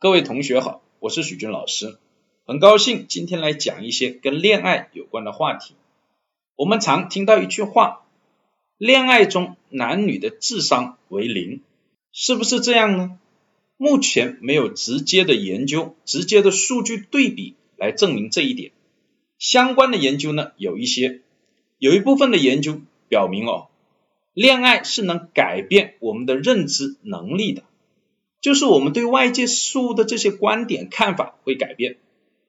各位同学好，我是许军老师，很高兴今天来讲一些跟恋爱有关的话题。我们常听到一句话，恋爱中男女的智商为零，是不是这样呢？目前没有直接的研究、直接的数据对比来证明这一点。相关的研究呢有一些，有一部分的研究表明哦，恋爱是能改变我们的认知能力的。就是我们对外界事物的这些观点看法会改变，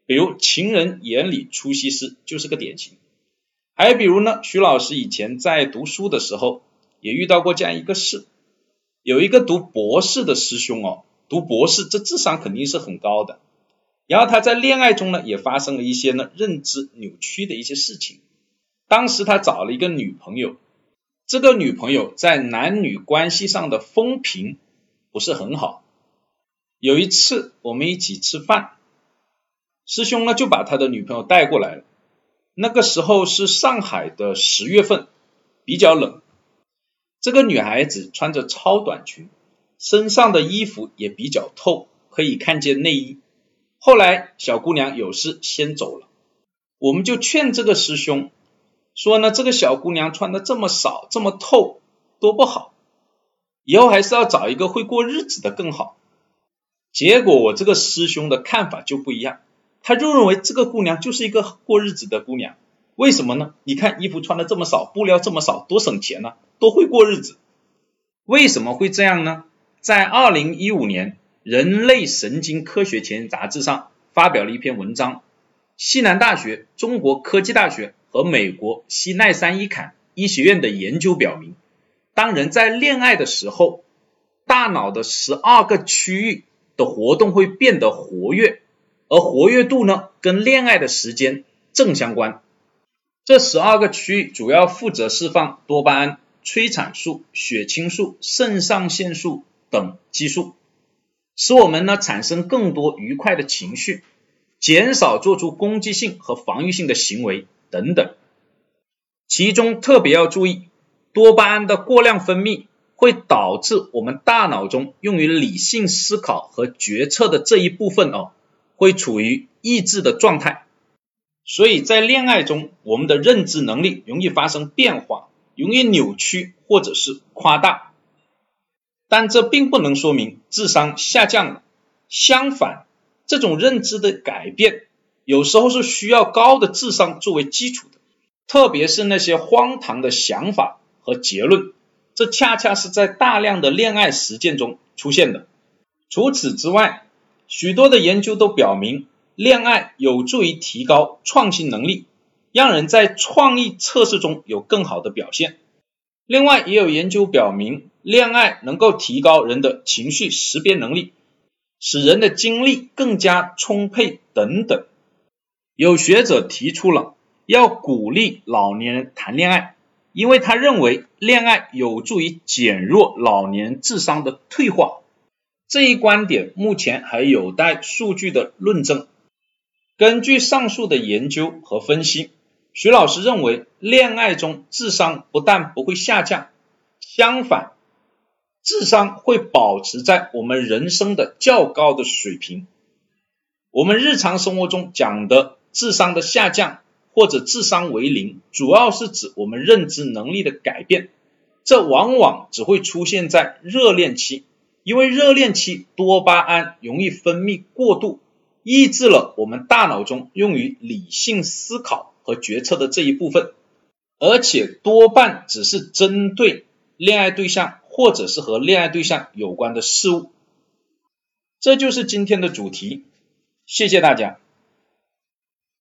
比如情人眼里出西施就是个典型。还比如呢，徐老师以前在读书的时候也遇到过这样一个事，有一个读博士的师兄哦，读博士这智商肯定是很高的，然后他在恋爱中呢也发生了一些呢认知扭曲的一些事情。当时他找了一个女朋友，这个女朋友在男女关系上的风评不是很好。有一次我们一起吃饭，师兄呢就把他的女朋友带过来了。那个时候是上海的十月份，比较冷。这个女孩子穿着超短裙，身上的衣服也比较透，可以看见内衣。后来小姑娘有事先走了，我们就劝这个师兄说呢，这个小姑娘穿的这么少这么透，多不好，以后还是要找一个会过日子的更好。结果我这个师兄的看法就不一样，他就认为这个姑娘就是一个过日子的姑娘，为什么呢？你看衣服穿的这么少，布料这么少，多省钱呢，多会过日子。为什么会这样呢？在二零一五年《人类神经科学前沿》杂志上发表了一篇文章，西南大学、中国科技大学和美国西奈山伊坎医学院的研究表明，当人在恋爱的时候，大脑的十二个区域。的活动会变得活跃，而活跃度呢，跟恋爱的时间正相关。这十二个区域主要负责释放多巴胺、催产素、血清素、肾上腺素等激素，使我们呢产生更多愉快的情绪，减少做出攻击性和防御性的行为等等。其中特别要注意，多巴胺的过量分泌。会导致我们大脑中用于理性思考和决策的这一部分哦，会处于抑制的状态。所以在恋爱中，我们的认知能力容易发生变化，容易扭曲或者是夸大。但这并不能说明智商下降了。相反，这种认知的改变有时候是需要高的智商作为基础的，特别是那些荒唐的想法和结论。这恰恰是在大量的恋爱实践中出现的。除此之外，许多的研究都表明，恋爱有助于提高创新能力，让人在创意测试中有更好的表现。另外，也有研究表明，恋爱能够提高人的情绪识别能力，使人的精力更加充沛等等。有学者提出了要鼓励老年人谈恋爱。因为他认为恋爱有助于减弱老年智商的退化，这一观点目前还有待数据的论证。根据上述的研究和分析，徐老师认为恋爱中智商不但不会下降，相反，智商会保持在我们人生的较高的水平。我们日常生活中讲的智商的下降。或者智商为零，主要是指我们认知能力的改变，这往往只会出现在热恋期，因为热恋期多巴胺容易分泌过度，抑制了我们大脑中用于理性思考和决策的这一部分，而且多半只是针对恋爱对象或者是和恋爱对象有关的事物。这就是今天的主题，谢谢大家。